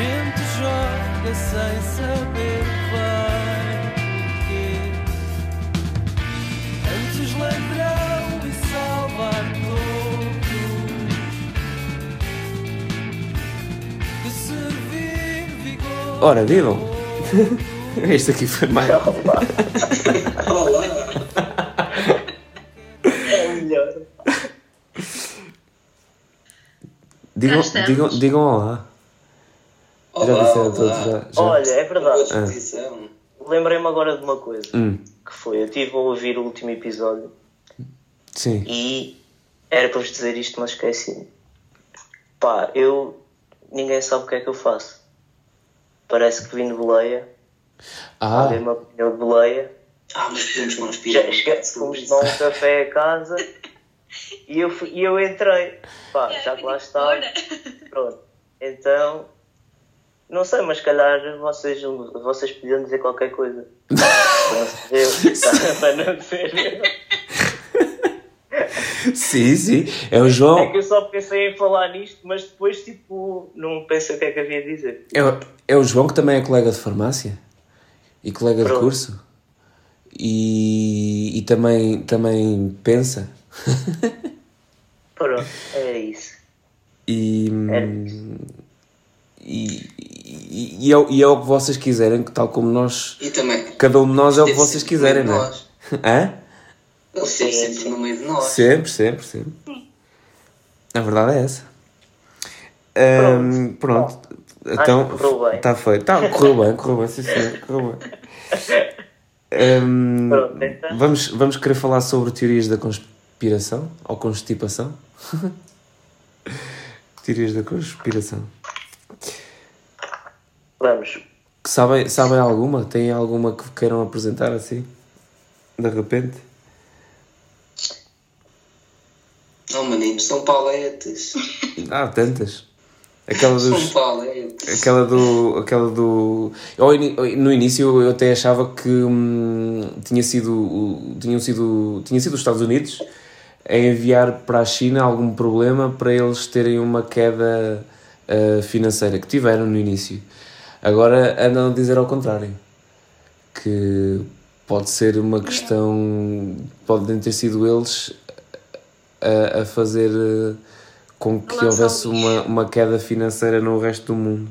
gente joga sem saber bem porquê. Antes ladrão e salvar todos. Que servir vigor. Ora, vivam! Este aqui foi mais. Olá! É o melhor. Digam, digam, digam olá. Já Olá, disseram olá. todos, já. já. Olha, é Ah. verdade. Disposição. Lembrei-me agora de uma coisa. Hum, Que foi, eu estive a ouvir o último episódio sim. e era para vos dizer isto, mas esqueci-me. Pá, eu. Ninguém sabe o que é que eu faço. Parece que vim de boleia. Ah, Alguém me apanhou de boleia. Ah, mas podemos conspirar. Já esquece, fomos tomar um café a casa e eu, fui- e eu entrei. Pá, já que lá está. Pronto. Então. Não sei, mas se calhar vocês, vocês podiam dizer qualquer coisa. Para não ser. Para não ser eu. sim, sim. É o É João. que eu só pensei em falar nisto, mas depois, tipo, não pensei o que é que havia de dizer. É, o- é o João que também é colega de farmácia e colega de Pronto. curso e, e também, também pensa. Pronto, é isso. E, É. e, e, e é, o- e é o que vocês quiserem, que tal como nós, E também. cada um de nós é o que vocês quiserem, não é? de nós. Hã? Ele esteve Sim, sempre sim. no meio de nós. Sempre, sempre, sempre. A verdade é essa. Pronto. Então, Acho que correu bem. está feito. Tá, correu bem, correu bem, sim, senhor, correu bem. Pronto, então. vamos, vamos querer falar sobre teorias da conspiração ou constipação? teorias da conspiração. Vamos. Sabem, sabem alguma? Têm alguma que queiram apresentar assim? De repente? Não, maninho, são paletes. Há tantas. Aquela São dos. paletes. Aquela do. Aquela do. ini- No início eu até achava que hum, tinha sido. Tinham sido. Tinha sido os Estados Unidos a enviar para a China algum problema para eles terem uma queda ah, financeira que tiveram no início. Agora andam a dizer ao contrário. Que pode ser uma questão. Podem ter sido eles a, a fazer eh, com que houvesse uma, uma queda financeira no resto do mundo.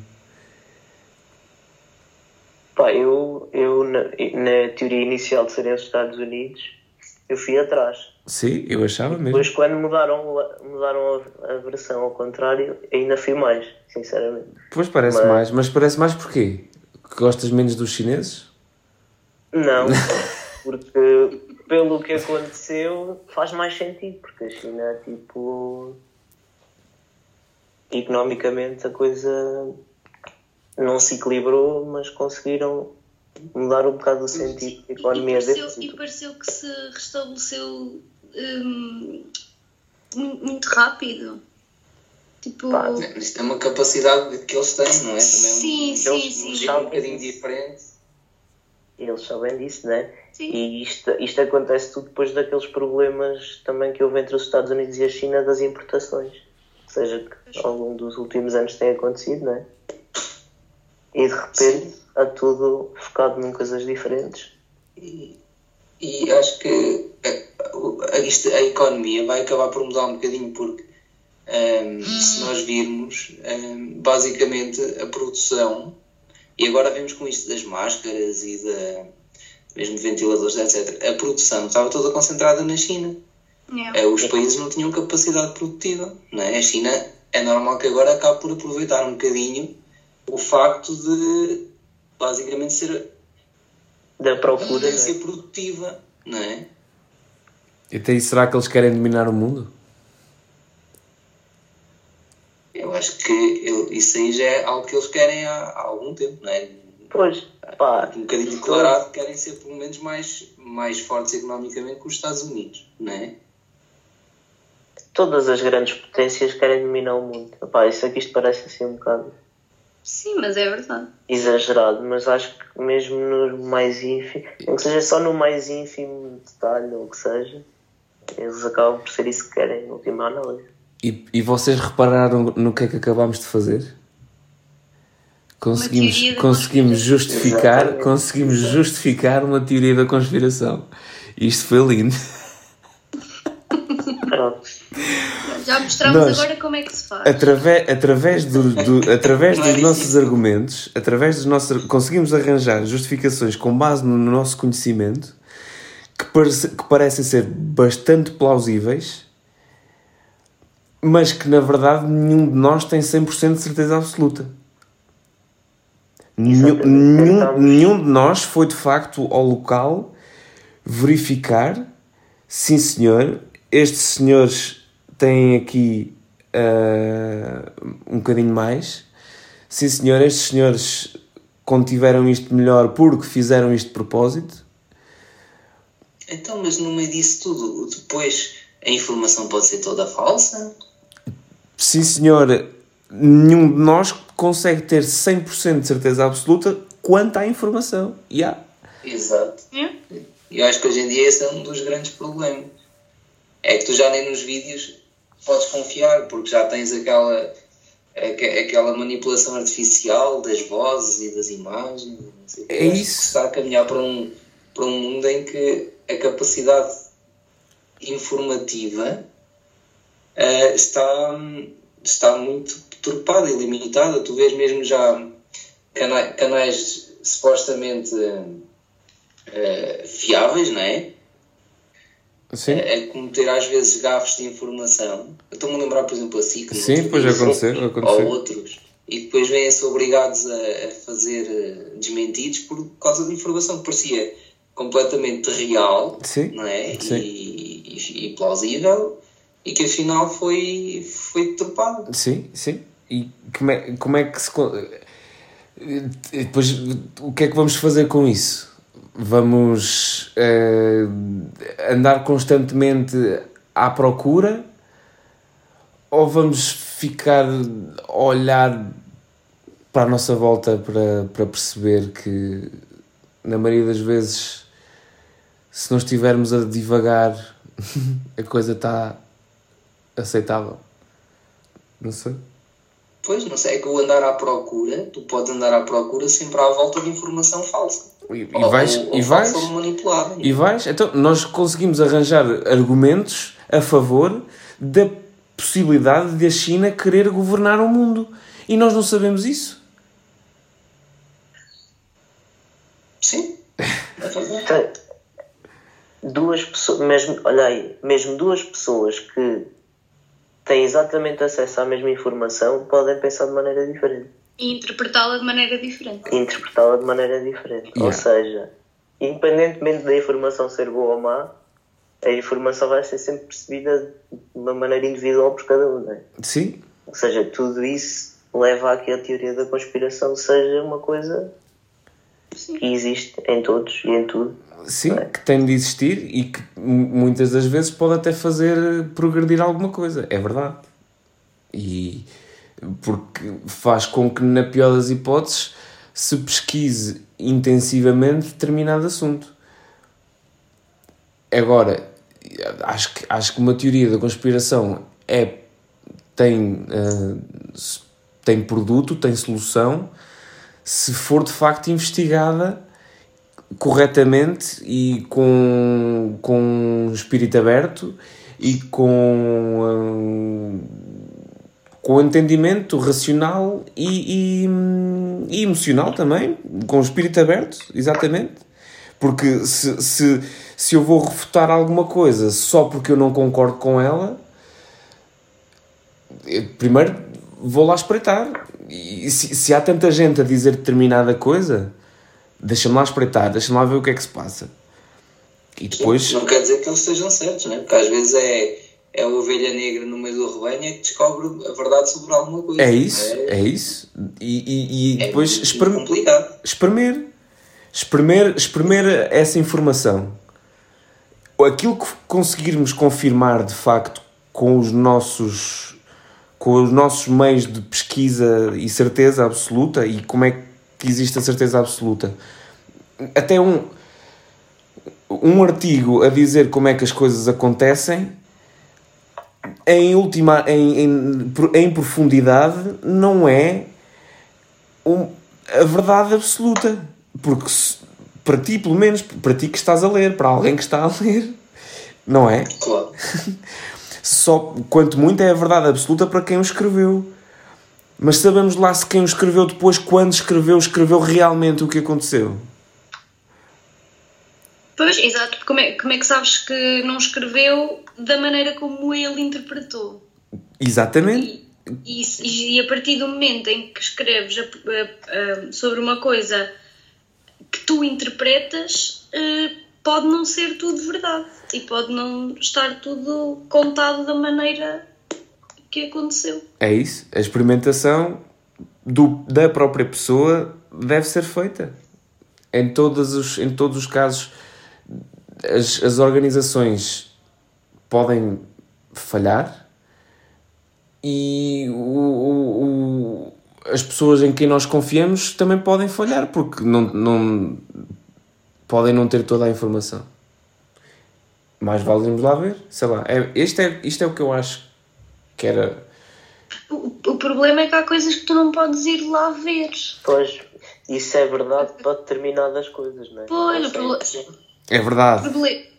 Pá, eu, eu na, na teoria inicial de serem os Estados Unidos, eu fui atrás. Sim, eu achava mesmo. Depois, quando mudaram, mudaram a, versão ao contrário, ainda fui mais, sinceramente. Pois parece Mas- mais, mas parece mais porquê? Que gostas menos dos chineses? Não, porque pelo que aconteceu faz mais sentido, porque a China, tipo, economicamente a coisa não se equilibrou, mas conseguiram mudar um bocado o sentido da E economia pareceu, deles. e pareceu que se restabeleceu hum, mu- muito rápido. Tipo. Pá, Isto é uma capacidade que eles têm, não é? Também sim, um, sim, eles sim. um jeito um bocadinho diferente. Eles sabem disso, né? Sim. E isto, isto acontece tudo depois daqueles problemas também que houve entre os Estados Unidos e a China das importações. Ou seja, que ao longo dos últimos anos tem acontecido, né? E de repente há tudo focado em coisas diferentes. E, e acho que a, o- a, isto- a economia vai acabar por mudar um bocadinho porque ehm, se nós virmos ehm, basicamente a produção e agora vemos com isto das máscaras e da mesmo de ventiladores, etc. A produção estava toda concentrada na China. Yeah. Eh, Os países não tinham capacidade produtiva. Não é? A China é normal que agora acabe por aproveitar um bocadinho o facto de basicamente ser Da procura, potência né? produtiva, não é? Então, e será que eles querem dominar o mundo? Eu acho que eu- isso aí já é algo que eles querem há, há algum tempo, não é? Pois, pá, Um bocadinho declarado que querem ser pelo menos mais, mais fortes economicamente que os Estados Unidos, não é? todas as grandes potências querem dominar o mundo. Pá, isso aqui isto parece assim um bocado Sim, mas é verdade. exagerado, mas acho que mesmo no mais ínfimo, nem que seja só no mais ínfimo detalhe ou o que seja, eles acabam por ser isso que querem, na última análise. E, e vocês repararam no que é que acabámos de fazer? Conseguimos, conseguimos justificar, Exatamente. conseguimos justificar uma teoria da conspiração. Isto foi lindo. Pronto. Já mostramos Nós- agora como é que se faz. Através, através, do, do- através é dos nossos argumentos, através dos nossos, conseguimos arranjar justificações com base no nosso conhecimento que, parece- que parecem ser bastante plausíveis, mas que na verdade nenhum de nós tem 100% de certeza absoluta. Nenhum, nenhum, Tentamos- nenhum de nós foi de facto ao local verificar, sim senhor, estes senhores têm aqui ah, um bocadinho mais, sim senhor, estes senhores contiveram isto melhor porque fizeram isto de propósito. Então, mas no meio disso tudo, depois a informação pode ser toda falsa? Sim senhor, nenhum de nós consegue ter 100% de certeza absoluta quanto à informação. Yeah. Exato. É? E eu acho que hoje em dia esse é um dos grandes problemas. É que tu já nem nos vídeos podes confiar, porque já tens aquela, aque- aquela manipulação artificial das vozes e das imagens. É que isso. se está a caminhar para um, para um mundo em que a capacidade informativa eh, está, está muito deturpada e limitada. Tu vês mesmo já cana- canais supostamente eh, fiáveis, não é? É é cometer às vezes gafes de informação. Eu estou-me a lembrar, por exemplo, a SIC. no Sim, outro pois dia, aconteceu, aconteceu. Ou outros. E depois vêm-se obrigados a, a fazer eh, desmentidos por causa de informação que parecia completamente real, Sim, não é? sim. E, e- e plausível, e que afinal foi, foi deturpada. sim, sim. E como é, como é que se. con- E Depois, o que é que vamos fazer com isso? Vamos eh, andar constantemente à procura ou vamos ficar a olhar para a nossa volta para, para perceber que, na maioria das vezes, se não estivermos a divagar, a coisa está aceitável? Não sei. Pois, não sei, é que o andar à procura, tu podes andar à procura sempre à volta de informação falsa. E, e Ou- vais, ou, e vais, e vais. Então, nós conseguimos arranjar argumentos a favor da possibilidade de a China querer governar o mundo. E nós não sabemos isso. Sim. Tem duas pessoas, mesmo, olha aí, mesmo duas pessoas que têm exatamente acesso à mesma informação podem pensar de maneira diferente E interpretá-la de maneira diferente. e interpretá-la de maneira diferente. Ou Yeah. seja, independentemente da informação ser boa ou má, a informação vai ser sempre percebida de uma maneira individual por cada um, não é? Sim, Ou seja, tudo isso leva a que a teoria da conspiração seja uma coisa que existe em todos e em tudo. sim, que tem de existir e que mu- muitas das vezes pode até fazer progredir alguma coisa. É verdade. E porque faz com que, na pior das hipóteses, se pesquise intensivamente determinado assunto. Agora, acho que, acho que uma teoria da conspiração é, tem, s- tem produto, tem solução, se for de facto investigada corretamente e com, com espírito aberto e com, hum, com entendimento racional e, e, hum, e emocional também, com o espírito aberto, exatamente. Porque se, se, se eu vou refutar alguma coisa só porque eu não concordo com ela, eu primeiro vou lá espreitar. E se, se há tanta gente a dizer determinada coisa, deixa-me lá espreitar, deixa-me lá ver o que é que se passa. E depois. Não quer dizer que eles estejam certos, né? porque às vezes é, é a ovelha negra no meio do rebanho que descobre a verdade sobre alguma coisa. É isso, É, é isso. E, e, e é depois muito complicado. espremer. Espremer, espremer essa informação. Aquilo que conseguirmos confirmar de facto com os nossos com os nossos meios de pesquisa e certeza absoluta e como é que existe a certeza absoluta. Até um um artigo a dizer como é que as coisas acontecem em última em, em, em profundidade não é um, a verdade absoluta. Porque se- para ti, pelo menos, para ti que estás a ler, para alguém que está a ler, não é? Claro. Só, quanto muito, é a verdade absoluta para quem o escreveu. Mas sabemos lá se quem o escreveu depois, quando escreveu, escreveu realmente o que aconteceu. Pois, exato. Como é, como é que sabes que não escreveu da maneira como ele interpretou? Exatamente. E, e, e a partir do momento em que escreves a- a- a- sobre uma coisa que tu interpretas, eh, pode não ser tudo verdade e pode não estar tudo contado da maneira que aconteceu. É isso. A experimentação do, da própria pessoa deve ser feita. Em todos os, em todos os casos, as, as organizações podem falhar e o, o- o- as pessoas em quem nós confiamos também podem falhar porque não, não podem não ter toda a informação. Mais vale irmos lá ver. Sei lá. É, este é, isto é o que eu acho que era. O, o problema é que há coisas que tu não podes ir lá ver. Pois, isso é verdade para determinadas coisas, não é? Pois, o Não É verdade.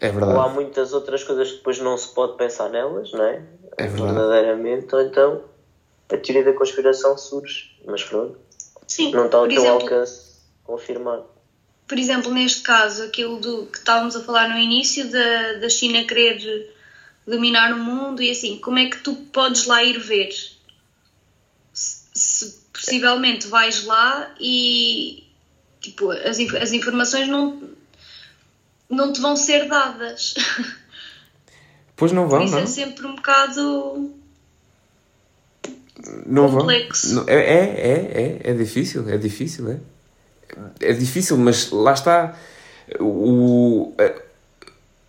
É Ou há verdade. muitas outras coisas que depois não se pode pensar nelas, não é? É verdade. Verdadeiramente, ou então a teoria da conspiração surge, mas pronto, Sim, não está ao teu exemplo, alcance confirmar. por exemplo, neste caso, aquilo do que estávamos a falar no início, da, da China querer dominar o mundo e assim, como é que tu podes lá ir ver? Se, se possivelmente vais lá e tipo, as, as informações não, não te vão ser dadas. Pois não vão, isso não. é sempre um bocado. Não vão. complexo. Não- É, é, é, é, é difícil, é difícil, é. É difícil, mas lá está. O,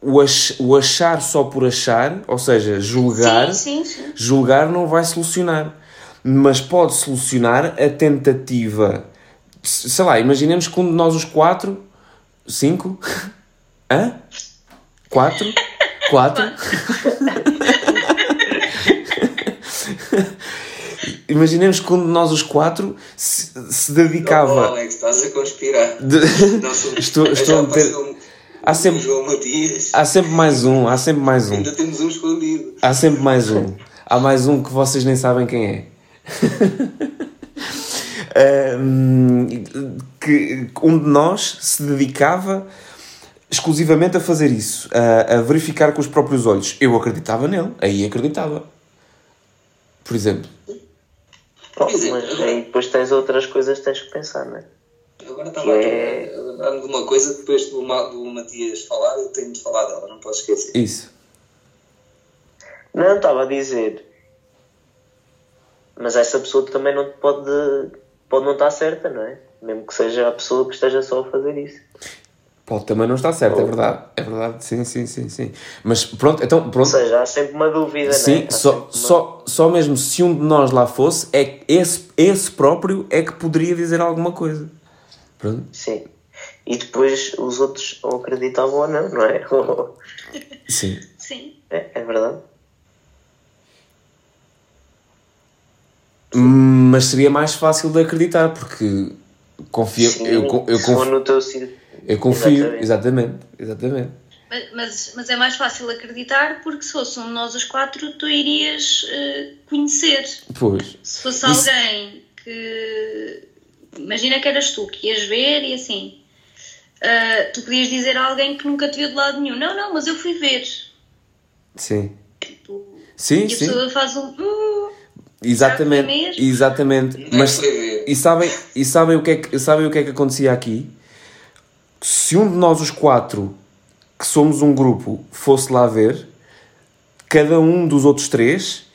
o, o achar só por achar, ou seja, julgar, Sim, sim, sim. julgar não vai solucionar. Mas pode solucionar a tentativa. Sei lá, imaginemos que um de nós, os quatro, cinco, hã? Quatro? Quatro? Imaginemos que um de nós, os quatro, se, se dedicava. Alex, estás a conspirar. de- Não sou- Estou- estou a meter- apareceu Há sempre, João Matias. há sempre mais um, há sempre mais um. Ainda temos um escondido. Há sempre mais um. Há mais um que vocês nem sabem quem é. Ahm, que um de nós se dedicava exclusivamente a fazer isso, a, a verificar com os próprios olhos. Eu acreditava nele, aí acreditava. Por exemplo. Exemplo, mas aí depois tens outras coisas que tens que pensar, não é? Agora estava é- a de uma coisa que depois do, do Matias falar, eu tenho de falar dela, não posso esquecer. Isso. Não, estava a dizer. Mas essa pessoa também não te pode, pode não estar certa, não é? Mesmo que seja a pessoa que esteja só a fazer isso. Pode também não estar certo, é verdade. É verdade, sim, sim, sim, sim. Mas pronto, então Ou pronto. seja, há sempre uma dúvida, não Sim, é? Há só, uma- só, só mesmo se um de nós lá fosse, é esse, esse próprio é que poderia dizer alguma coisa. Pronto. Sim. E depois os outros ou acreditavam ou não, não é? Sim. Sim. é, é verdade. Mas seria mais fácil de acreditar, porque confio, Sim, eu, eu, confio, no teu sítio. Eu confio, Exatamente. exatamente, exatamente. Mas, mas, mas é mais fácil acreditar porque se fosse um de nós os quatro, tu irias eh, conhecer. Pois, Se fosse Isso- alguém que. Imagina que eras tu que ias ver e assim. ah, tu podias dizer a alguém que nunca te viu de lado nenhum: Não, não, mas eu fui ver. sim. Tipo, Sim, e a sim, pessoa faz um. "Hum", exatamente, exatamente. Mas, e sabem, e sabem, o que é que, sabem o que é que acontecia aqui? Se um de nós, os quatro, que somos um grupo, fosse lá ver, cada um dos outros três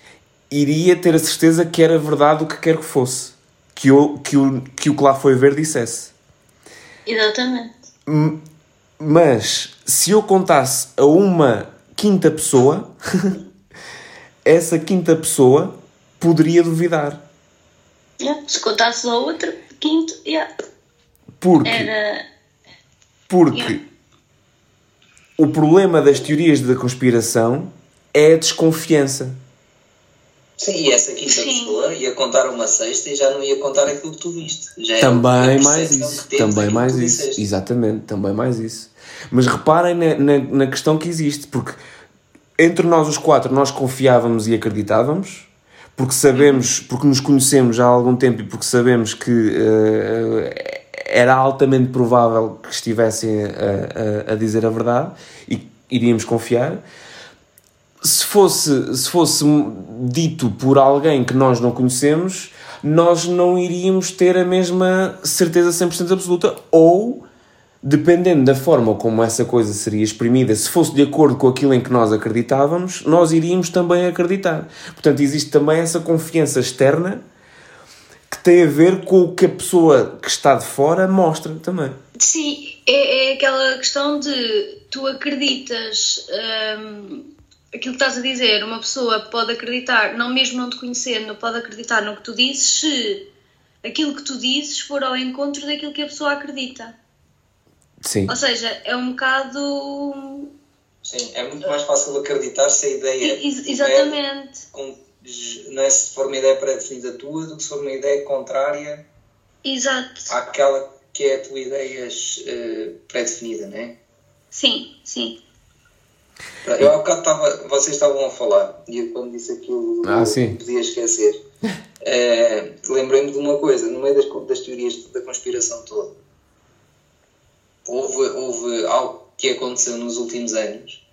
iria ter a certeza que era verdade o que quer que fosse. Que o que, o, que, o que lá foi ver dissesse. Exatamente. Mas se eu contasse a uma quinta pessoa, essa quinta pessoa poderia duvidar. Yeah. Se contasses a outra, quinto, yeah. Porque, era. Porque Yeah. o problema das teorias da conspiração é a desconfiança. Sim, e essa quinta Sim. pessoa ia contar uma sexta e já não ia contar aquilo que tu viste. Já Também mais isso, também mais isso, disseste. exatamente, também mais isso. Mas reparem na, na, na questão que existe, porque entre nós os quatro nós confiávamos e acreditávamos, porque sabemos, porque nos conhecemos já há algum tempo e porque sabemos que eh, era altamente provável que estivessem a, a, a dizer a verdade e iríamos confiar. Se fosse, se fosse dito por alguém que nós não conhecemos, nós não iríamos ter a mesma certeza 100% absoluta ou dependendo da forma como essa coisa seria exprimida, se fosse de acordo com aquilo em que nós acreditávamos, nós iríamos também acreditar. Portanto, existe também essa confiança externa que tem a ver com o que a pessoa que está de fora mostra também. Sim, é, é aquela questão de tu acreditas hum, aquilo que estás a dizer, uma pessoa pode acreditar, não mesmo não te conhecendo, pode acreditar no que tu dizes se aquilo que tu dizes for ao encontro daquilo que a pessoa acredita. Sim. Ou seja, é um bocado. Sim, é muito mais fácil acreditar se a ideia Ex- exatamente. com, não é se for uma ideia pré-definida tua do que se for uma ideia contrária Exato. àquela que é a tua ideia eh, pré-definida, não é? Sim, sim. Eu há bocado estava, vocês estavam a falar, e eu quando disse aquilo Ah, eu sim. não podia esquecer. Eh, Lembrei-me de uma coisa, no meio das, das teorias da conspiração toda, houve, houve algo que aconteceu nos últimos anos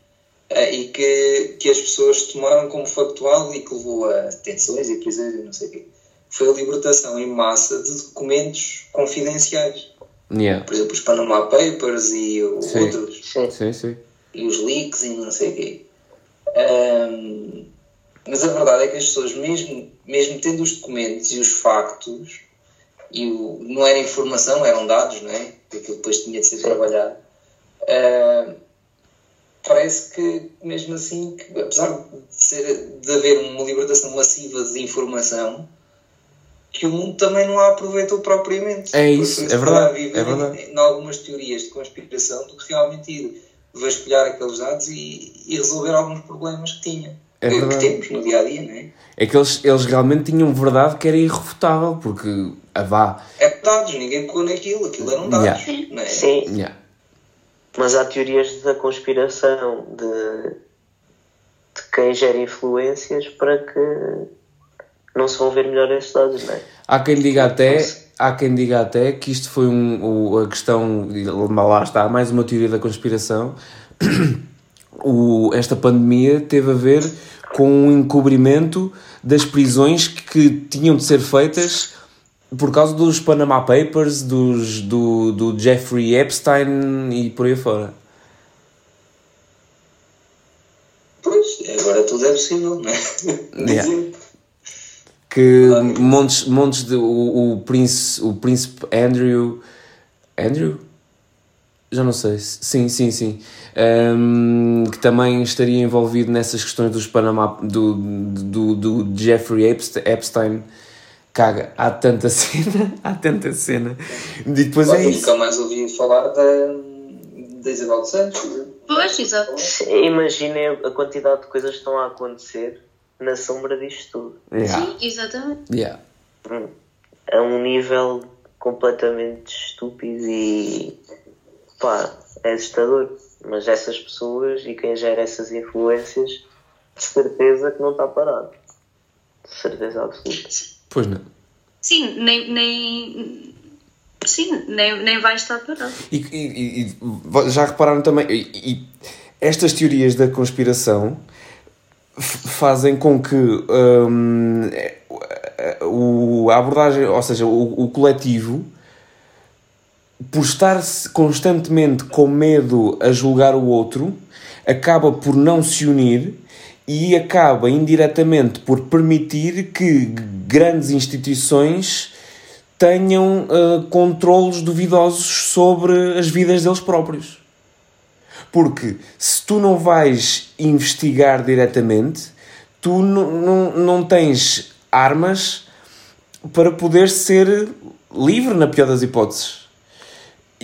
e que, que as pessoas tomaram como factual e que levou a detenções e prisões e não sei o quê. Foi a libertação em massa de documentos confidenciais. Yeah. Por exemplo, os Panama Papers e o- Sim. outros Sim. Sim, sim. e os leaks e não sei o quê. Ahm, mas a verdade é que as pessoas, mesmo, mesmo tendo os documentos e os factos, e o, não era informação, eram dados, não é? Aquilo depois tinha de ser trabalhado. Parece que, mesmo assim, que, apesar de, ser, de haver uma libertação massiva de informação, que o mundo também não a aproveitou propriamente. É isso, é verdade, é em- verdade. Em algumas teorias de conspiração do que realmente ir vasculhar aqueles dados e, e resolver alguns problemas que tinha. É que, que temos no dia a dia, não é? É que eles, eles realmente tinham verdade que era irrefutável, porque a vá. É dados, ninguém pegou naquilo, aquilo eram dados. Yeah. Não é? Sim, Yeah. Mas há teorias da conspiração de, de quem gera influências para que não se vão ver melhor esses dados, não é? Há quem diga até, há quem diga até que isto foi um, o- a questão, lá está, mais uma teoria da conspiração. O, esta pandemia teve a ver com o encobrimento das prisões que tinham de ser feitas por causa dos Panama Papers, dos, do, do Jeffrey Epstein e por aí fora. Pois, agora tudo é possível, não é? Yeah. Que montes, montes de o, o príncipe o príncipe Andrew Andrew já não sei sim sim sim Ahm, que também estaria envolvido nessas questões dos Panama do, do, do Jeffrey Epste- Epstein caga há tanta cena há tanta cena e depois é Eu isso nunca mais ouvi falar da, da Isabel dos Santos. Pois, exato. Imaginem a quantidade de coisas que estão a acontecer na sombra disto tudo. yeah. Sim, exatamente. Yeah. Hum. A um nível completamente estúpido e pá, é assustador. Mas essas pessoas e quem gera essas influências, de certeza que não está parado. De certeza absoluta. Pois não Sim, nem. nem sim, nem, nem vai estar parado. E, e- e- já repararam também, e, estas teorias da conspiração fazem com que hum, o, a abordagem, ou seja, o, o coletivo, por estar constantemente com medo a julgar o outro, acaba por não se unir e acaba indiretamente por permitir que grandes instituições tenham uh, controlos duvidosos sobre as vidas deles próprios. Porque se tu não vais investigar diretamente, tu não, não, tens armas para poder ser livre, na pior das hipóteses.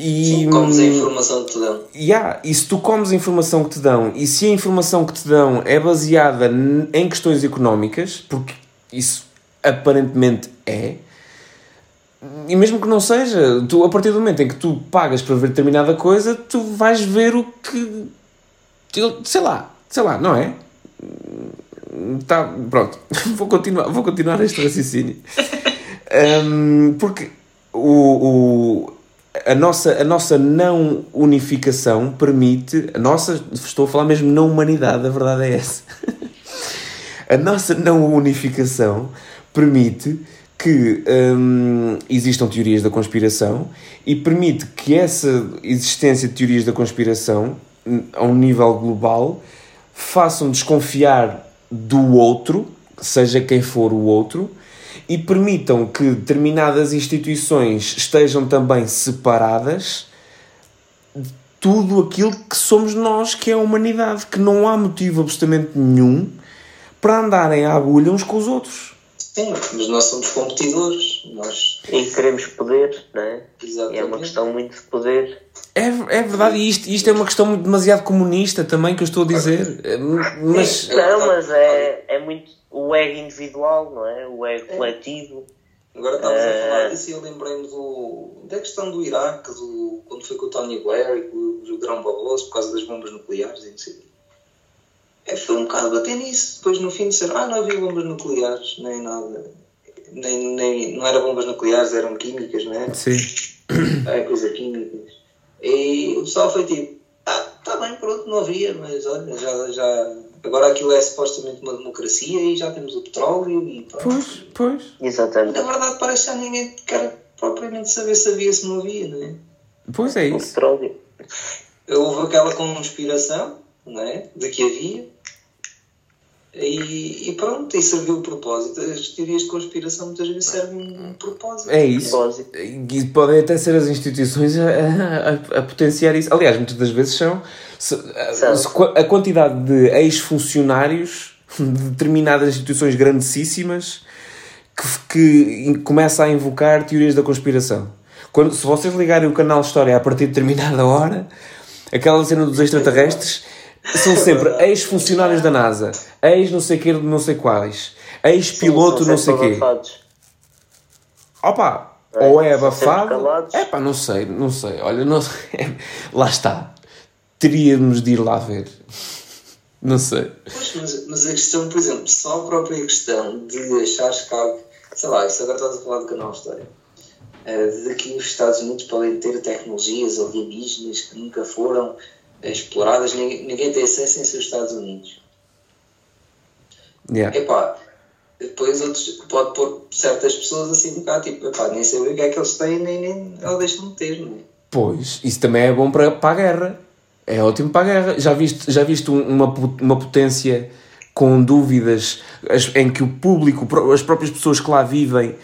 E, Sim, comes a informação que te dão. Yeah, e se tu comes a informação que te dão, e se a informação que te dão é baseada em questões económicas, porque isso aparentemente é. E mesmo que não seja, tu, a partir do momento em que tu pagas para ver determinada coisa, tu vais ver o que. Sei lá, sei lá, não é? Tá, pronto, vou continuar, vou continuar este raciocínio. Um, porque o, o, a, nossa, a nossa não unificação permite. A nossa, estou a falar mesmo na humanidade, a verdade é essa. a nossa não unificação permite que hum, existam teorias da conspiração e permite que essa existência de teorias da conspiração, a um nível global, façam desconfiar do outro, seja quem for o outro, e permitam que determinadas instituições estejam também separadas de tudo aquilo que somos nós, que é a humanidade, que não há motivo absolutamente nenhum para andarem à agulha uns com os outros. Sim, mas nós somos competidores. Nós... E queremos poder, não é? Exatamente. E é uma questão muito de poder. É, é verdade, e isto, isto é uma questão demasiado comunista também que eu estou a dizer. É, Mas. Não, mas é, é muito o ego individual, não é? O ego coletivo. Agora estávamos a Eh, falar disso e eu lembrei-me do, da questão do Iraque, do, quando foi com o Tony Blair e com o Grão Barroso por causa das bombas nucleares e não sei. É, foi um bocado bater nisso. Depois no fim disseram, ah, não havia bombas nucleares, nem nada. Nem, nem, não eram bombas nucleares, eram químicas, não é? Sim. É coisa químicas. E o pessoal foi tipo, ah, tá bem, pronto, não havia, mas olha, já, já. Agora aquilo é supostamente uma democracia e já temos o petróleo e pronto. Pois, pois. Exatamente. Na verdade parece que já ninguém quer propriamente saber se havia se não havia, não é? Pois é O isso. petróleo. Houve aquela conspiração, não é? De que havia. E, e pronto, e serviu o propósito. As teorias de conspiração muitas vezes servem um propósito. É isso. Básico. E podem até ser as instituições a, a- a potenciar isso. Aliás, muitas das vezes são. se- a- A quantidade de ex-funcionários de determinadas instituições grandíssimas que, que começa a invocar teorias da conspiração. Quando, se vocês ligarem o canal História a partir de determinada hora, aquela cena dos extraterrestres são sempre ex-funcionários da NASA, ex-não sei que de não sei quais, ex-piloto não sei quê. abafados. Opa, É, ou é abafado. É pá, não sei, não sei. Olha, não sei. Lá está. Teríamos de ir lá ver. Não sei. Pois, mas, mas a questão, por exemplo, só a própria questão de achares que algo, sei lá, isso agora estás a falar do canal História, eh, de que os Estados Unidos podem ter tecnologias alienígenas que nunca foram exploradas, ninguém, ninguém tem acesso em seus Estados Unidos. Yeah. Epá, depois outros, pode pôr certas pessoas assim um bocado, tipo, epá, nem sei o que é que eles têm, nem, nem ou deixam de ter, não é? Pois, isso também é bom para, para a guerra. É ótimo para a guerra. Já viste, já viste um- uma, uma potência com dúvidas as- em que o público, as próprias pessoas que lá vivem,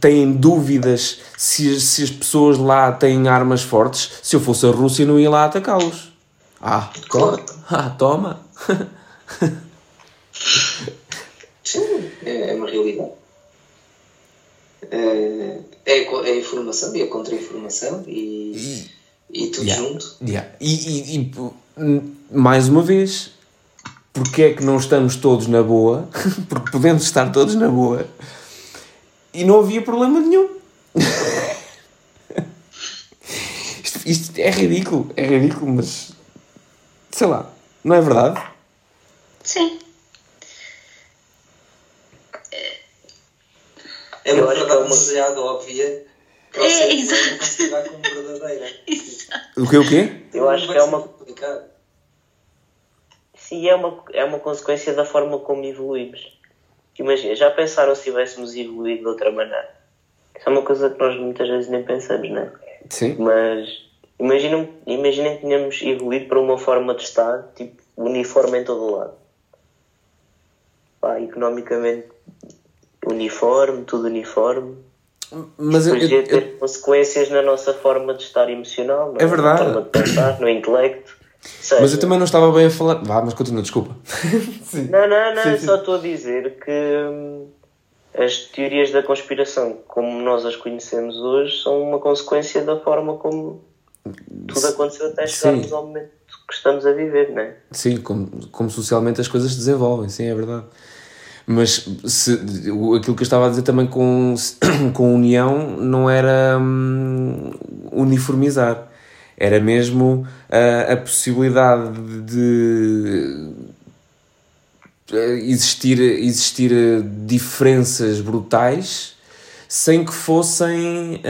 têm dúvidas se, se as pessoas lá têm armas fortes? Se eu fosse a Rússia, não ia lá atacá-los. Ah, toma. Ah, toma. Sim, é, é uma realidade. É, é, co- é informação e é contra-informação e, e tudo Yeah. junto. Yeah. E, e- e, mais uma vez, porque é que não estamos todos na boa? Porque podemos estar todos na boa e não havia problema nenhum. isto, isto é ridículo, é ridículo, mas sei lá, não é verdade? Sim. É Eu uma acho que é verdade uma- demasiado óbvia para É, ser exato. como verdadeira. O que o quê? Eu acho que é uma. complicado. Sim, é uma, é uma consequência da forma como evoluímos. Imagina, já pensaram se tivéssemos evoluído de outra maneira? Isso é uma coisa que nós muitas vezes nem pensamos, não é? Sim. Mas imaginem, imaginem que tínhamos evoluído para uma forma de estar, tipo, uniforme em todo o lado. Pá, economicamente uniforme, tudo uniforme. Mas eu, Podia eu- ter consequências na nossa forma de estar emocional, não É verdade. na forma de pensar, no intelecto. Seja, mas eu também não estava bem a falar. Vá, mas continua, desculpa. Sim. Não, não, não, Sim, eu sim. só estou a dizer que hum, as teorias da conspiração, como nós as conhecemos hoje, são uma consequência da forma como tudo aconteceu até chegarmos Sim. ao momento que estamos a viver, não é? Sim, como, como socialmente as coisas se desenvolvem, sim, é verdade. Mas se, aquilo que eu estava a dizer também com, com união não era hum, uniformizar. Era mesmo a, a possibilidade de existir, existir diferenças brutais sem que fossem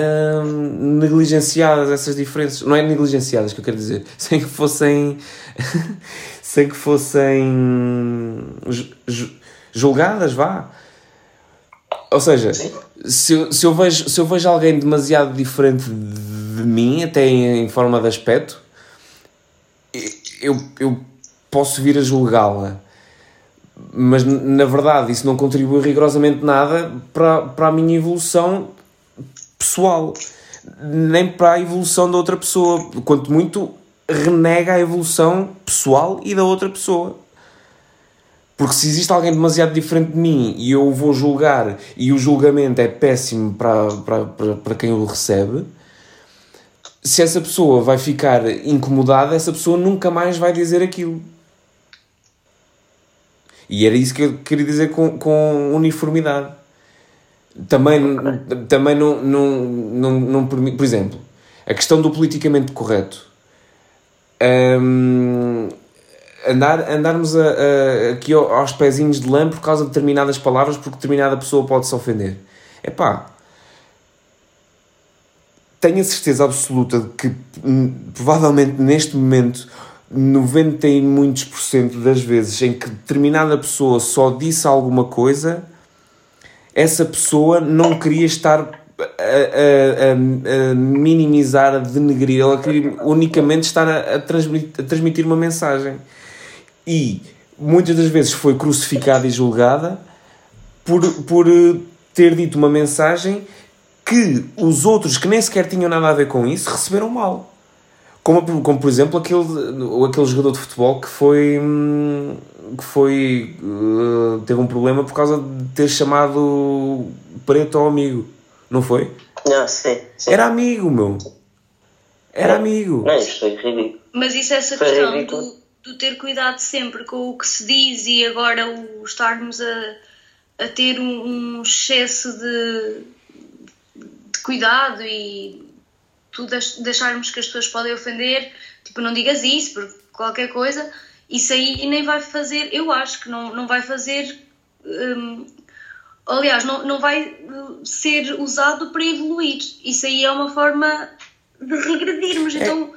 hum, negligenciadas essas diferenças. Não é negligenciadas que eu quero dizer, sem que fossem. sem que fossem julgadas, vá. Ou seja, se eu, se, eu vejo, se eu vejo alguém demasiado diferente de mim, até em, em forma de aspecto, eu, eu posso vir a julgá-la. Mas na verdade isso não contribui rigorosamente nada para, para a minha evolução pessoal, nem para a evolução da outra pessoa. Quanto muito renega a evolução pessoal e da outra pessoa. Porque se existe alguém demasiado diferente de mim e eu vou julgar e o julgamento é péssimo para, para, para, para quem o recebe, se essa pessoa vai ficar incomodada, essa pessoa nunca mais vai dizer aquilo. E era isso que eu queria dizer com, com uniformidade. Também, também não, não, não, não permite. Por exemplo, a questão do politicamente correto. Um, andar, andarmos a, a, aqui aos pezinhos de lã por causa de determinadas palavras, porque determinada pessoa pode se ofender. É pá. Tenho a certeza absoluta de que, hum, provavelmente neste momento, 90 e muitos por cento das vezes em que determinada pessoa só disse alguma coisa, essa pessoa não queria estar a, a, a, a minimizar, a denegrir, ela queria unicamente estar a, transmitir, a transmitir uma mensagem e muitas das vezes foi crucificada e julgada por, por eh, ter dito uma mensagem que os outros que nem sequer tinham nada a ver com isso receberam mal. Como, como por exemplo aquele, aquele jogador de futebol que foi hum, que foi uh, teve um problema por causa de ter chamado preto ao amigo, não foi? Não, sim, sim. Era amigo, meu. Era amigo. Não, isso foi ridículo. Mas isso é essa Foi questão ridículo. do, do ter cuidado sempre com o que se diz e agora o estarmos a, a ter um, um excesso de, de cuidado e tu deix- deixarmos que as pessoas podem ofender, tipo, não digas isso, porque qualquer coisa, isso aí nem vai fazer, eu acho que não, não vai fazer. hum, aliás, não, não vai hum, ser usado para evoluir. Isso aí é uma forma de regredirmos. Então,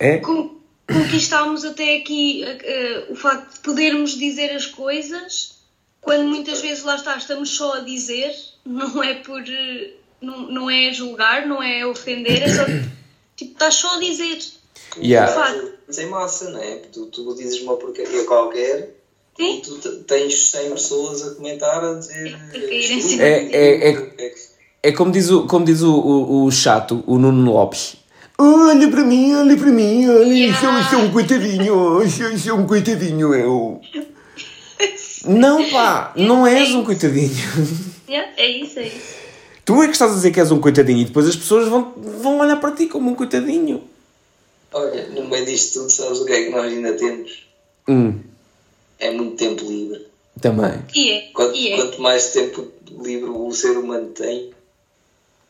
É? con- conquistámos até aqui eh, o facto de podermos dizer as coisas quando muitas vezes lá está, estamos só a dizer, não é por. eh, Não, não é julgar, não é ofender, é só. Tipo, estás só a dizer. Yeah. Facto. Sem massa, não é? Tu, tu dizes uma porcaria qualquer e Sim? tu te- tens 100 pessoas a comentar a dizer. A cair em "Estúpido". cima É- é- é- É É como diz o, como diz o, o, o chato, o Nuno Lopes. Olha para mim, olha para mim, olha, Yeah. sou, sou um coitadinho, sou, sou um coitadinho, eu. Não, pá, não és um coitadinho. Yeah, é isso, é isso. Tu é que estás a dizer que és um coitadinho e depois as pessoas vão, vão olhar para ti como um coitadinho. Olha, no meio disto tudo, sabes o que é que nós ainda temos? Hum, É muito tempo livre. também. E é. Quanto, E é. quanto mais tempo livre o ser humano tem,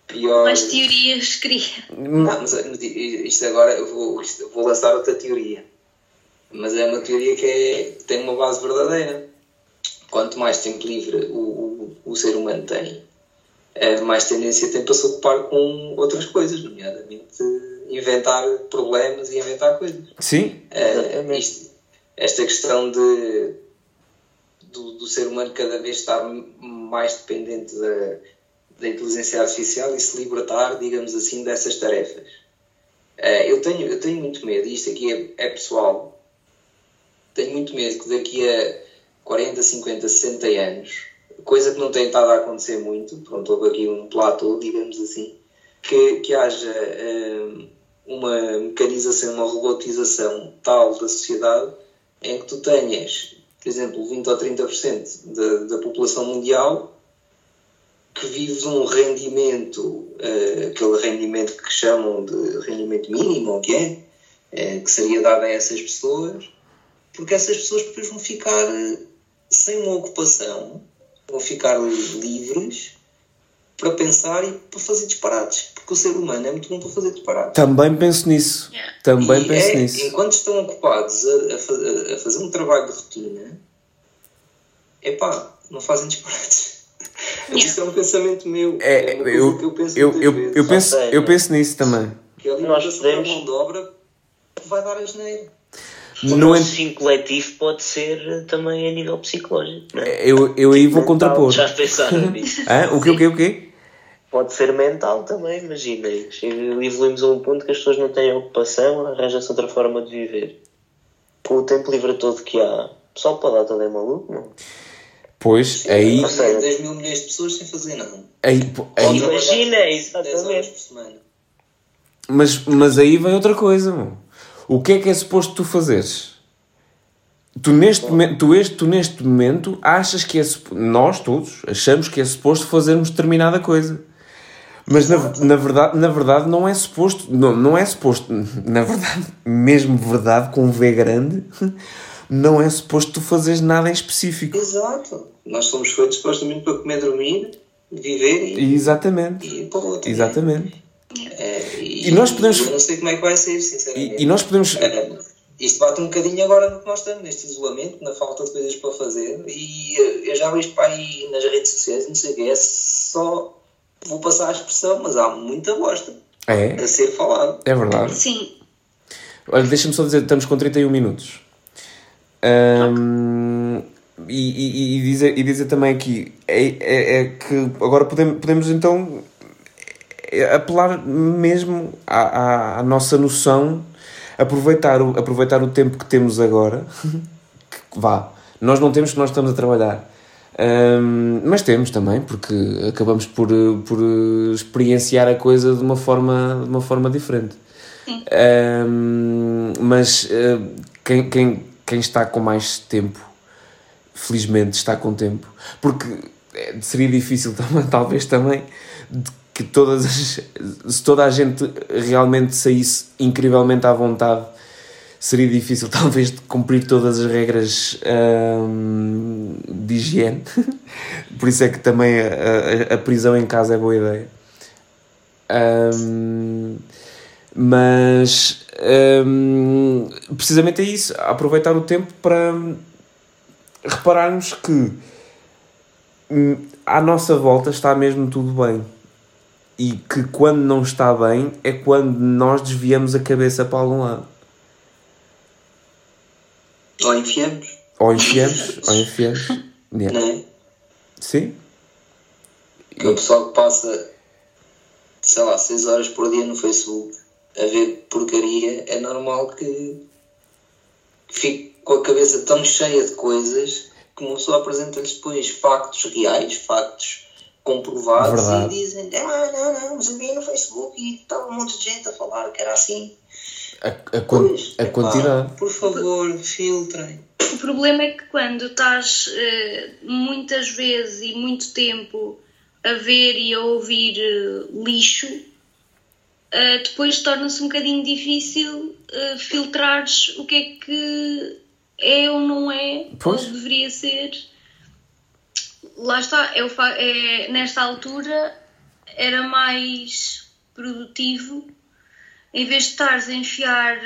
pior. Mais teorias cria. Não, mas isto agora, eu vou, isto- vou lançar outra teoria. Mas é uma teoria que, é, que tem uma base verdadeira. Quanto mais tempo livre o, o, o ser humano tem, mais tendência tem para se ocupar com outras coisas, nomeadamente inventar problemas e inventar coisas. Sim, Exatamente. isto- esta questão de do, do ser humano cada vez estar mais dependente da, da inteligência artificial e se libertar, digamos assim, dessas tarefas. Eh, eu, tenho, eu tenho muito medo, e isto aqui é, é pessoal, tenho muito medo que daqui a 40, 50, 60 anos, coisa que não tem estado a acontecer muito, pronto, houve aqui um platô, digamos assim, que, que haja eh, uma mecanização, uma robotização tal da sociedade em que tu tenhas, por exemplo, 20 ou 30% da, da população mundial que vive um rendimento, eh, aquele rendimento que chamam de rendimento mínimo, que é, eh, que seria dado a essas pessoas, porque essas pessoas depois vão ficar eh, sem uma ocupação, vão ficar livres para pensar e para fazer disparates. Porque o ser humano é muito bom para fazer disparates. Também penso nisso. Yeah. Também E penso é, nisso. Enquanto estão ocupados a, a a fazer um trabalho de rotina, epá, não fazem disparates. Yeah. Isso é um pensamento meu. É, uma coisa eu, que eu penso eu, eu, eu, penso, eu né? penso nisso também. que podemos- mão de obra vai dar a geneira. O No nosso ent- fim coletivo pode ser também a nível psicológico, não é? eu, eu aí vou Mental, contrapor. Já pensaram nisso? O quê, o quê, o quê? Pode ser mental também, imagina. Evoluímos a um ponto que as pessoas não têm ocupação, arranja-se outra forma de viver. Com o tempo livre todo que há, o pessoal pode dar também é maluco, não? Pois, aí, Há sei. 10 mil milhões de pessoas sem fazer nada. aí, aí, Ou Imagina, exatamente. 10 horas por semana. mas, mas aí vem outra coisa, meu. O que é que é suposto tu fazeres? Tu neste, momento, tu, este, tu neste momento achas que é nós todos achamos que é suposto fazermos determinada coisa. Mas na, na, verdade, na verdade não é suposto, não, não é suposto, na verdade, mesmo verdade com um V grande, não é suposto tu fazeres nada em específico. Exato. Nós somos feitos supostamente para comer, dormir, viver e, Exatamente. e para o outro. Exatamente. É, e, E nós podemos- Eu não sei como é que vai ser, sinceramente. E, e nós podemos. É, isto bate um bocadinho agora no que nós estamos, neste isolamento, na falta de coisas para fazer. E eh, eu já vejo para aí nas redes sociais, não sei o que, é só. Vou passar a expressão, mas há muita bosta É, a ser falado. é verdade. Sim. Olha, deixa-me só dizer, estamos com 31 minutos. Ahm, e, e, e dizer, e dizer também aqui é, é, é que agora podemos, podemos então apelar mesmo à, à, à nossa noção, aproveitar o, aproveitar o tempo que temos agora. que vá, nós não temos que nós estamos a trabalhar. Ahm, mas temos também, porque acabamos por, por experienciar a coisa de uma forma, de uma forma diferente. Ahm, mas eh, quem, quem, quem está com mais tempo, felizmente está com tempo, porque eh, seria difícil talvez também, que todas as, se toda a gente realmente saísse incrivelmente à vontade, seria difícil talvez de cumprir todas as regras ahm, de higiene. Por isso é que também a, a- a prisão em casa é boa ideia. Ahm, mas hum, precisamente é isso, aproveitar o tempo para repararmos que hum, à nossa volta está mesmo tudo bem. E que quando não está bem é quando nós desviamos a cabeça para algum lado. Ou enfiamos, Ou enfiamos, ou enfiamos. Yeah. não é? Sim? Que o pessoal que passa, sei lá, 6 horas por dia no Facebook a ver porcaria, é normal que fique com a cabeça tão cheia de coisas que uma pessoa apresenta-lhes depois factos reais, factos comprovados Verdade. e dizem, ah, não, não, mas eu vi no Facebook e estava um monte de gente a falar que era assim. A, a, Pois, a quantidade. Por favor, filtrem. O problema é que quando estás eh, muitas vezes e muito tempo a ver e a ouvir eh, lixo, eh, depois torna-se um bocadinho difícil eh, filtrares o que é que é ou não é, Pois. ou deveria ser. Lá está, é o fa- é, nesta altura era mais produtivo em vez de estares a enfiar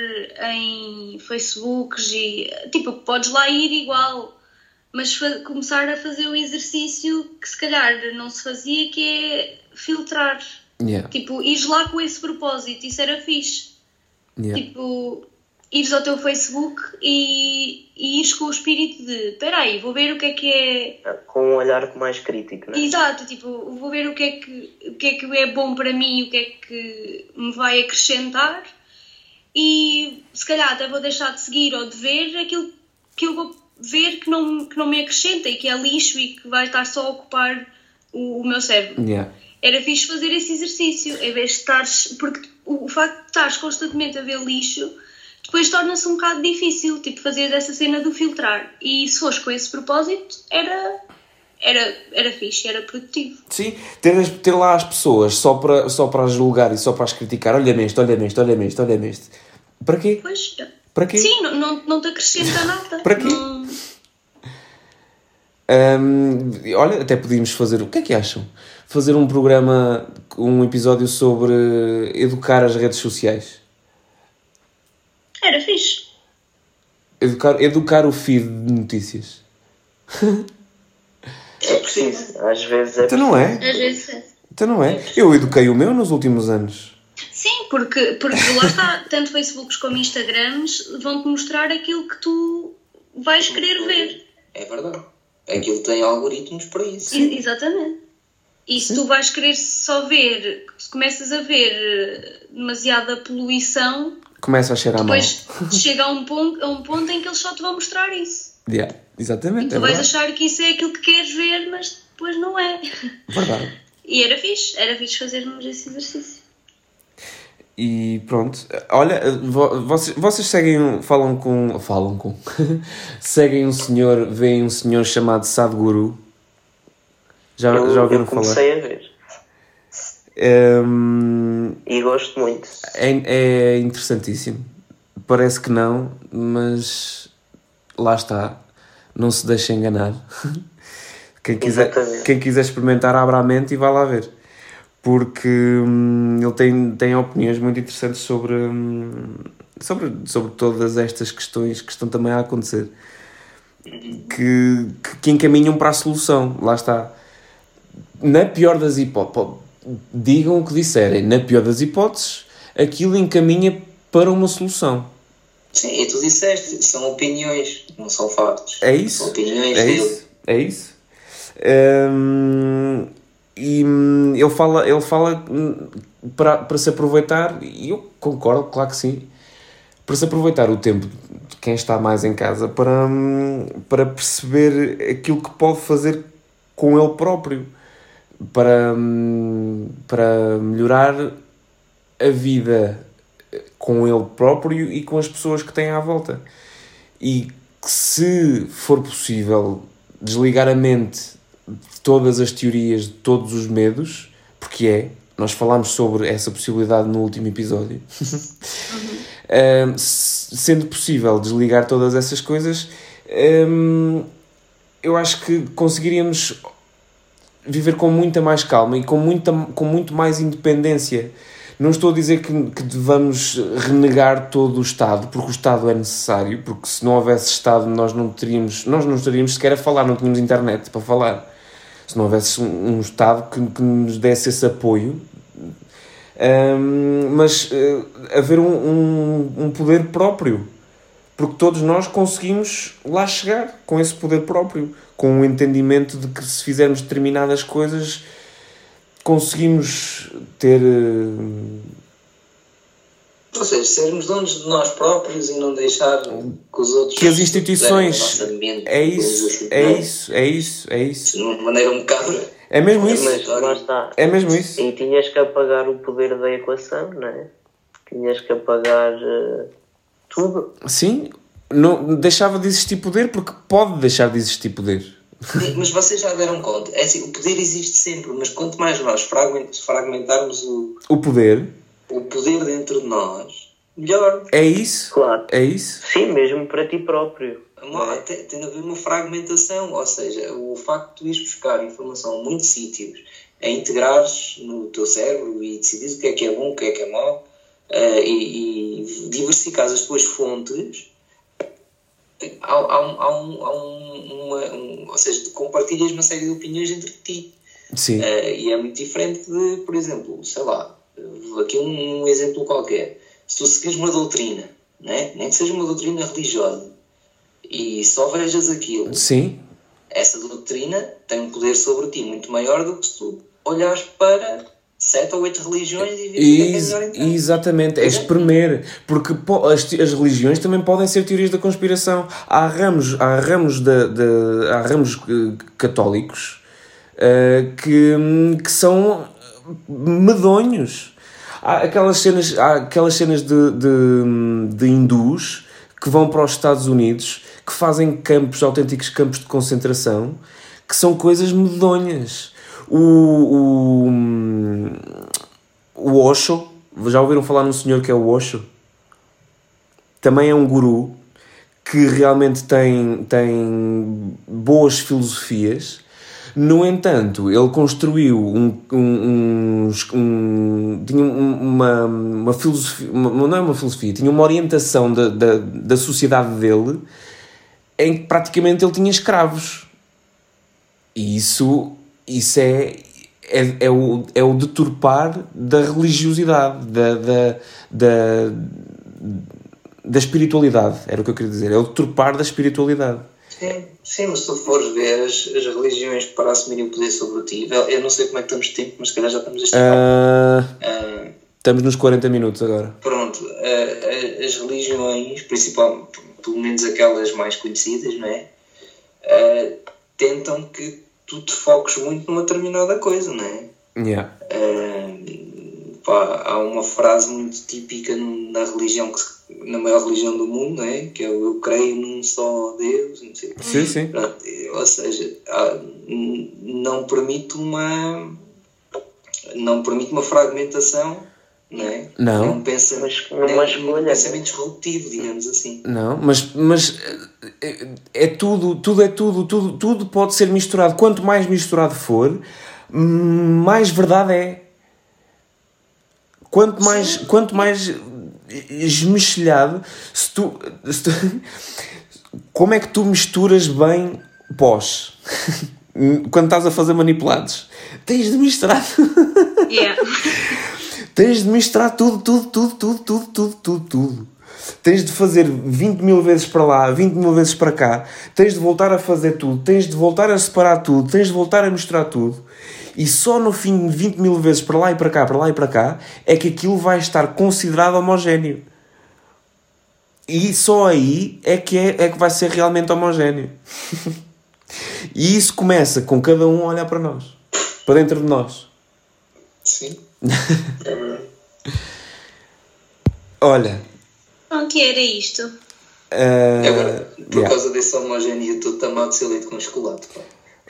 em Facebooks e tipo, podes lá ir igual, mas começar a fazer o exercício que se calhar não se fazia, que é filtrar. Yeah, Tipo, ires lá com esse propósito, isso era fixe. yeah. Tipo, ires ao teu Facebook e, e ires com o espírito de espera aí, vou ver o que é que é Com um olhar mais crítico, não é? Exato, tipo, vou ver o que, é que, o que é que é bom para mim o que é que me vai acrescentar e se calhar até vou deixar de seguir ou de ver aquilo que eu vou ver que não, que não me acrescenta e que é lixo e que vai estar só a ocupar o, o meu cérebro. Yeah. Era fixe fazer esse exercício, em vez de estares. Porque o, o facto de estares constantemente a ver lixo depois torna-se um bocado difícil, tipo, fazer dessa cena do filtrar. E se fores com esse propósito, era, era, era fixe, era produtivo. Sim, ter, ter lá as pessoas só para, só para as julgar e só para as criticar. Olha-me este, olha-me este, olha-me este, olha-me este. Para quê? Pois, Para quê? sim, não, não, não te acrescenta nada. Para quê? Não- Hum, olha, até podíamos fazer. O que é que acham? Fazer um programa, um episódio sobre educar as redes sociais. Era fixe. Educar, educar o feed de notícias. É preciso, às vezes é Então não é? Às vezes é. Então não é? Eu eduquei o meu nos últimos anos. Sim, porque, porque lá está, tanto Facebooks como Instagrams vão-te mostrar aquilo que tu vais querer ver. É verdade. Aquilo tem algoritmos para isso. Exatamente. E se tu vais querer só ver, se começas a ver eh, demasiada poluição, Começa a cheirar mal. depois chega a um, ponto, a um ponto em que eles só te vão mostrar isso. Yeah, exatamente, Tu é vais verdade. achar que isso é aquilo que queres ver, mas depois não é. verdade. E era fixe, era fixe fazermos esse exercício. E pronto. Olha, vo- vocês, vocês seguem, um- falam com. Falam com. seguem um senhor, veem um senhor chamado Sadhguru. Já, eu, já ouviram eu falar? comecei a ver Hum, e gosto muito. é, é interessantíssimo. Parece que não, mas lá está. Não se deixe enganar. Quem quiser, Exatamente. quem quiser experimentar, abra a mente e vá lá ver. Porque hum, ele tem, tem opiniões muito interessantes sobre, hum, sobre, sobre todas estas questões que estão também a acontecer. Que, que, que encaminham para a solução. Lá está. Na pior das hipóteses, digam o que disserem, na pior das hipóteses, aquilo encaminha para uma solução. Sim, e tu disseste, são opiniões, não são factos. É isso. São opiniões É dele. isso. É isso. Hum, e hum, ele fala, ele fala hum, para, para se aproveitar, e eu concordo, claro que sim, para se aproveitar o tempo de quem está mais em casa para, hum, para perceber aquilo que pode fazer com ele próprio, para, para melhorar a vida com ele próprio e com as pessoas que tem à volta. E que se for possível desligar a mente de todas as teorias, de todos os medos, porque é, nós falámos sobre essa possibilidade no último episódio. Um, se- sendo possível desligar todas essas coisas, um, eu acho que conseguiríamos viver com muita mais calma e com, muita, com muito mais independência. Não estou a dizer que, que devamos renegar todo o Estado, porque o Estado é necessário, porque se não houvesse Estado nós não teríamos, nós não estaríamos sequer a falar, não tínhamos internet para falar. Se não houvesse um, um Estado que, que nos desse esse apoio, Hum, mas eh, haver um, um, um poder próprio, porque todos nós conseguimos lá chegar com esse poder próprio, com o entendimento de que se fizermos determinadas coisas conseguimos ter eh, Ou seja, sermos donos de nós próprios e não deixar que os outros. que as instituições é coisas isso, é isso, é isso, é isso, De uma maneira um bocado. é mesmo isso, Mas- Lá está. é mesmo isso. E tinhas que apagar o poder da equação, não é? Tinhas que apagar eh, tudo. Sim, não deixava de existir poder porque pode deixar de existir poder. Mas vocês já deram conta. É assim, o poder existe sempre, mas quanto mais nós fragment- fragmentarmos o, O poder o poder dentro de nós, melhor. é isso, Claro. é isso. Sim, mesmo para ti próprio. Uma- tem, tem de haver uma fragmentação, ou seja, o facto de tu ires buscar informação a muitos sítios, a integrares no teu cérebro e decidir o que é que é bom, o que é que é mau, eh, e, e diversificar as tuas fontes, há, há um, há um, há um, uma, um- ou seja, compartilhas uma série de opiniões entre ti. Sim, Eh, e é muito diferente de, por exemplo, sei lá, aqui um, um exemplo qualquer. Se tu seguires uma doutrina, né? nem que seja uma doutrina religiosa, e só vejas aquilo, sim, essa doutrina tem um poder sobre ti muito maior do que se tu olhares para sete ou oito religiões e é é Ex- exatamente, é espremer. Porque po- as, as religiões também podem ser teorias da conspiração. Há ramos, há ramos, de, de- há ramos eh, católicos eh, que, que são medonhos. Há aquelas cenas, há aquelas cenas de, de, de hindus que vão para os Estados Unidos que fazem campos, autênticos campos de concentração, que são coisas medonhas. O, o, o Osho, já ouviram falar num senhor que é o Osho? Também é um guru que realmente tem, tem boas filosofias. No entanto, ele construiu um, um, um, um tinha uma, uma filosofia, uma, não é uma filosofia, tinha uma orientação da, da, da sociedade dele em que praticamente ele tinha escravos. E isso, isso é, é, é, o, é o deturpar da religiosidade, da, da, da, da espiritualidade, era o que eu queria dizer, é o deturpar da espiritualidade. Sim, sim, mas se tu fores ver as, as religiões para assumirem o poder sobre ti, eu não sei como é que estamos de tempo, mas se calhar já estamos a. Ah, Ah, estamos nos 40 minutos agora. pronto, ah, as religiões, principalmente, pelo menos aquelas mais conhecidas, não é? Ah, tentam que tu te foques muito numa determinada coisa, não é? Yeah. Ah, pá, há uma frase muito típica na religião, que na maior religião do mundo, não é? Que é o eu creio num só Deus, não sei. Sim, sim. Pronto, ou seja, há- não permite uma não permite uma fragmentação, não é? Não. É um pensamento, Uma- uma escolha. um pensamento disruptivo, digamos assim. Não, mas, mas é, é tudo, tudo é tudo, tudo, tudo pode ser misturado. Quanto mais misturado for, mais verdade é. Quanto mais, quanto mais esmexilhado, se tu, se tu- como é que tu misturas bem pós? Quando estás a fazer manipulados, tens de misturar. Yeah. Tens de misturar tudo, tudo, tudo, tudo, tudo, tudo, tudo, tudo. Tens de fazer 20 mil vezes para lá, 20 mil vezes para cá. Tens de voltar a fazer tudo. Tens de voltar a separar tudo. Tens de voltar a misturar tudo. E só no fim de 20 mil vezes para lá e para cá, para lá e para cá, é que aquilo vai estar considerado homogéneo. E só aí é que, é, é que vai ser realmente homogéneo. e isso começa com cada um a olhar para nós. Para dentro de nós. Sim. Olha, Pronto, e era isto. ah, Agora, por yeah. causa desse homogéneo, estou tamado de ser leite com chocolate. Pá.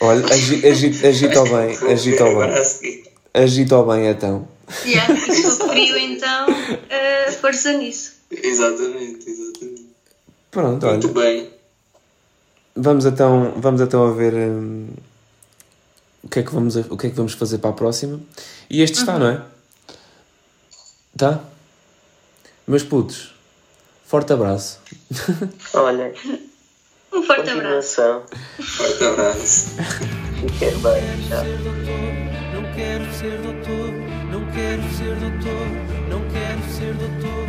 olha, agi- agi- agita-o bem, agita-o Agora a bem, agita-o bem então. Yeah. E for frio, então, uh, força nisso. Exatamente, exatamente. Pronto, Muito olha, bem. vamos então, vamos então a ver hum, o, que é que vamos, o que é que vamos fazer para a próxima. E este está, não é? Tá? Meus putos, forte abraço. Olha, Um forte abraço. Forte abraço. Fiquem bem, tchau. Não quero ser doutor, não quero ser doutor, não quero ser doutor,